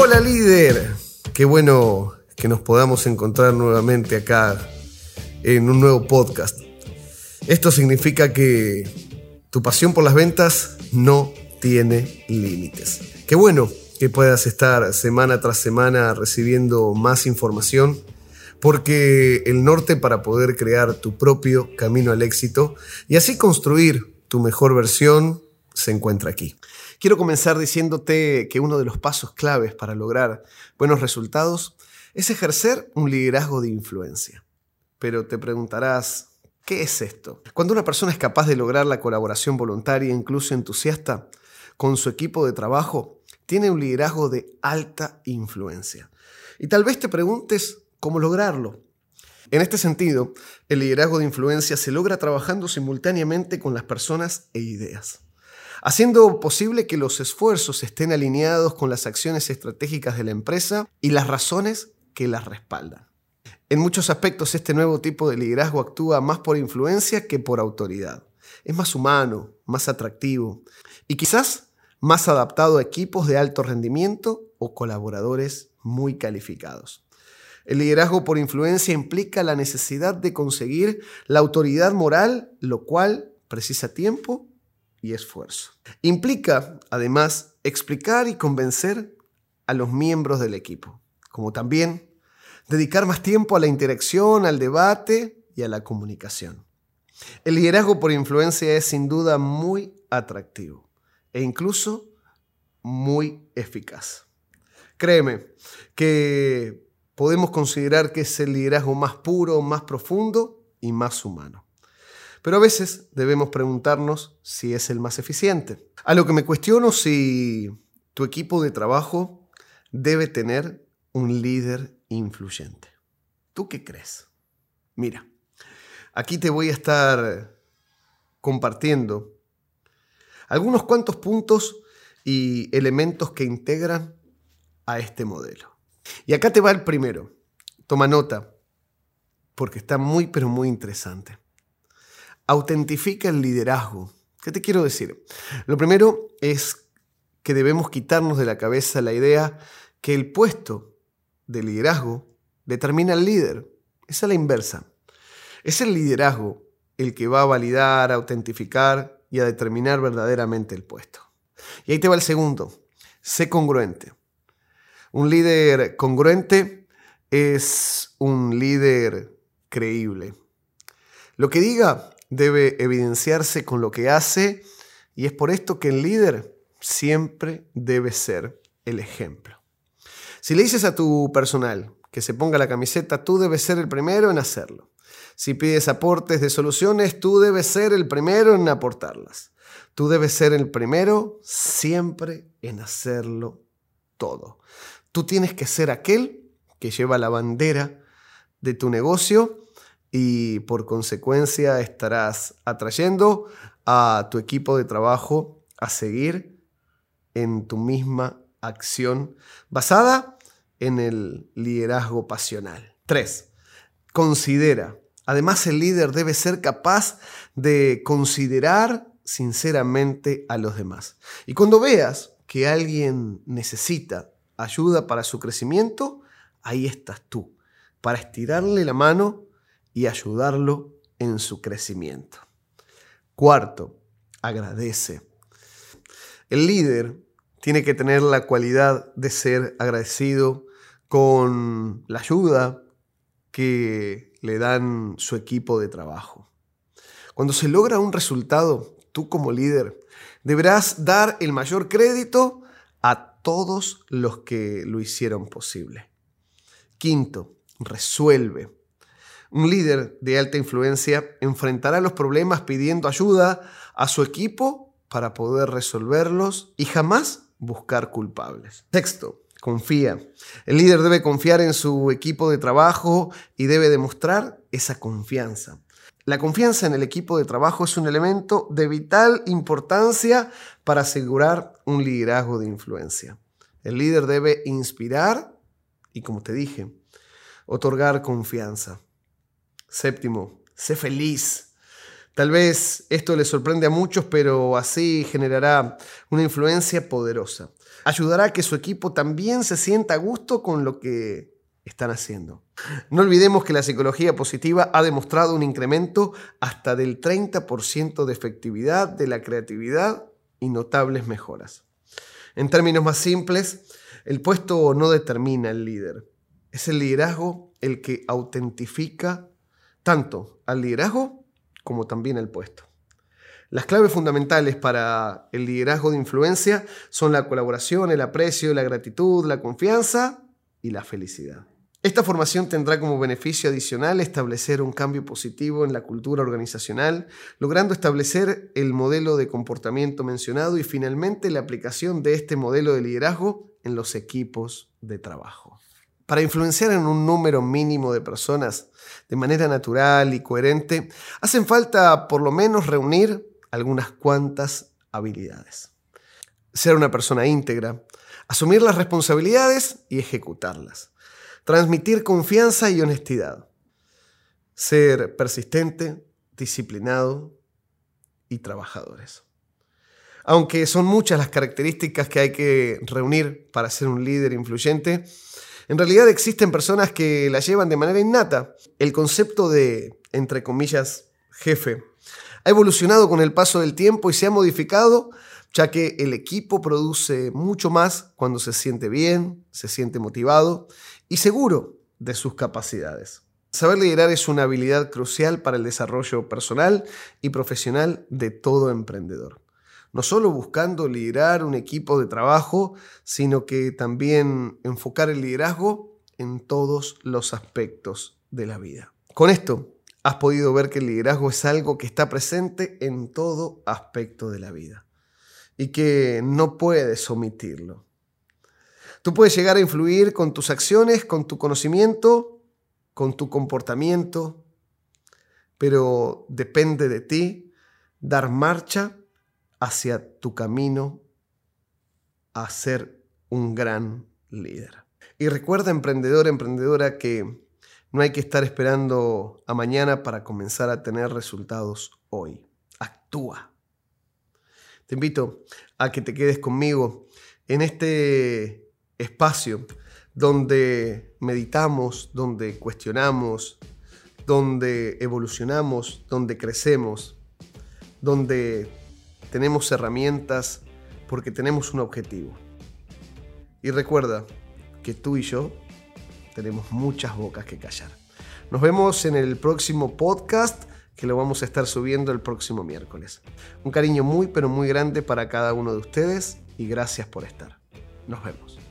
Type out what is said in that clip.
Hola líder, qué bueno que nos podamos encontrar nuevamente acá en un nuevo podcast. Esto significa que tu pasión por las ventas no tiene límites. Qué bueno que puedas estar semana tras semana recibiendo más información, porque el norte para poder crear tu propio camino al éxito y así construir tu mejor versión se encuentra aquí. Quiero comenzar diciéndote que uno de los pasos claves para lograr buenos resultados es ejercer un liderazgo de influencia. Pero te preguntarás, ¿qué es esto? Cuando una persona es capaz de lograr la colaboración voluntaria, incluso entusiasta, con su equipo de trabajo, tiene un liderazgo de alta influencia. Y tal vez te preguntes cómo lograrlo. En este sentido, el liderazgo de influencia se logra trabajando simultáneamente con las personas e ideas haciendo posible que los esfuerzos estén alineados con las acciones estratégicas de la empresa y las razones que las respaldan. En muchos aspectos este nuevo tipo de liderazgo actúa más por influencia que por autoridad. Es más humano, más atractivo y quizás más adaptado a equipos de alto rendimiento o colaboradores muy calificados. El liderazgo por influencia implica la necesidad de conseguir la autoridad moral, lo cual precisa tiempo y esfuerzo. Implica, además, explicar y convencer a los miembros del equipo, como también dedicar más tiempo a la interacción, al debate y a la comunicación. El liderazgo por influencia es sin duda muy atractivo e incluso muy eficaz. Créeme que podemos considerar que es el liderazgo más puro, más profundo y más humano. Pero a veces debemos preguntarnos si es el más eficiente. A lo que me cuestiono si tu equipo de trabajo debe tener un líder influyente. ¿Tú qué crees? Mira, aquí te voy a estar compartiendo algunos cuantos puntos y elementos que integran a este modelo. Y acá te va el primero. Toma nota, porque está muy, pero muy interesante autentifica el liderazgo. ¿Qué te quiero decir? Lo primero es que debemos quitarnos de la cabeza la idea que el puesto de liderazgo determina al líder. Es a la inversa. Es el liderazgo el que va a validar, a autentificar y a determinar verdaderamente el puesto. Y ahí te va el segundo. Sé congruente. Un líder congruente es un líder creíble. Lo que diga debe evidenciarse con lo que hace y es por esto que el líder siempre debe ser el ejemplo. Si le dices a tu personal que se ponga la camiseta, tú debes ser el primero en hacerlo. Si pides aportes de soluciones, tú debes ser el primero en aportarlas. Tú debes ser el primero siempre en hacerlo todo. Tú tienes que ser aquel que lleva la bandera de tu negocio y por consecuencia estarás atrayendo a tu equipo de trabajo a seguir en tu misma acción basada en el liderazgo pasional. 3. Considera. Además, el líder debe ser capaz de considerar sinceramente a los demás. Y cuando veas que alguien necesita ayuda para su crecimiento, ahí estás tú, para estirarle la mano y ayudarlo en su crecimiento. Cuarto, agradece. El líder tiene que tener la cualidad de ser agradecido con la ayuda que le dan su equipo de trabajo. Cuando se logra un resultado, tú como líder deberás dar el mayor crédito a todos los que lo hicieron posible. Quinto, resuelve. Un líder de alta influencia enfrentará los problemas pidiendo ayuda a su equipo para poder resolverlos y jamás buscar culpables. Sexto, confía. El líder debe confiar en su equipo de trabajo y debe demostrar esa confianza. La confianza en el equipo de trabajo es un elemento de vital importancia para asegurar un liderazgo de influencia. El líder debe inspirar y, como te dije, otorgar confianza. Séptimo, sé feliz. Tal vez esto le sorprende a muchos, pero así generará una influencia poderosa. Ayudará a que su equipo también se sienta a gusto con lo que están haciendo. No olvidemos que la psicología positiva ha demostrado un incremento hasta del 30% de efectividad de la creatividad y notables mejoras. En términos más simples, el puesto no determina el líder. Es el liderazgo el que autentifica tanto al liderazgo como también al puesto. Las claves fundamentales para el liderazgo de influencia son la colaboración, el aprecio, la gratitud, la confianza y la felicidad. Esta formación tendrá como beneficio adicional establecer un cambio positivo en la cultura organizacional, logrando establecer el modelo de comportamiento mencionado y finalmente la aplicación de este modelo de liderazgo en los equipos de trabajo. Para influenciar en un número mínimo de personas de manera natural y coherente, hacen falta por lo menos reunir algunas cuantas habilidades. Ser una persona íntegra, asumir las responsabilidades y ejecutarlas transmitir confianza y honestidad, ser persistente, disciplinado y trabajadores. Aunque son muchas las características que hay que reunir para ser un líder influyente, en realidad existen personas que la llevan de manera innata. El concepto de, entre comillas, jefe, ha evolucionado con el paso del tiempo y se ha modificado ya que el equipo produce mucho más cuando se siente bien, se siente motivado y seguro de sus capacidades. Saber liderar es una habilidad crucial para el desarrollo personal y profesional de todo emprendedor. No solo buscando liderar un equipo de trabajo, sino que también enfocar el liderazgo en todos los aspectos de la vida. Con esto, has podido ver que el liderazgo es algo que está presente en todo aspecto de la vida y que no puedes omitirlo. Tú puedes llegar a influir con tus acciones, con tu conocimiento, con tu comportamiento, pero depende de ti dar marcha hacia tu camino a ser un gran líder. Y recuerda, emprendedor, emprendedora, que no hay que estar esperando a mañana para comenzar a tener resultados hoy. Actúa. Te invito a que te quedes conmigo en este espacio donde meditamos, donde cuestionamos, donde evolucionamos, donde crecemos, donde tenemos herramientas porque tenemos un objetivo. Y recuerda que tú y yo tenemos muchas bocas que callar. Nos vemos en el próximo podcast que lo vamos a estar subiendo el próximo miércoles. Un cariño muy pero muy grande para cada uno de ustedes y gracias por estar. Nos vemos.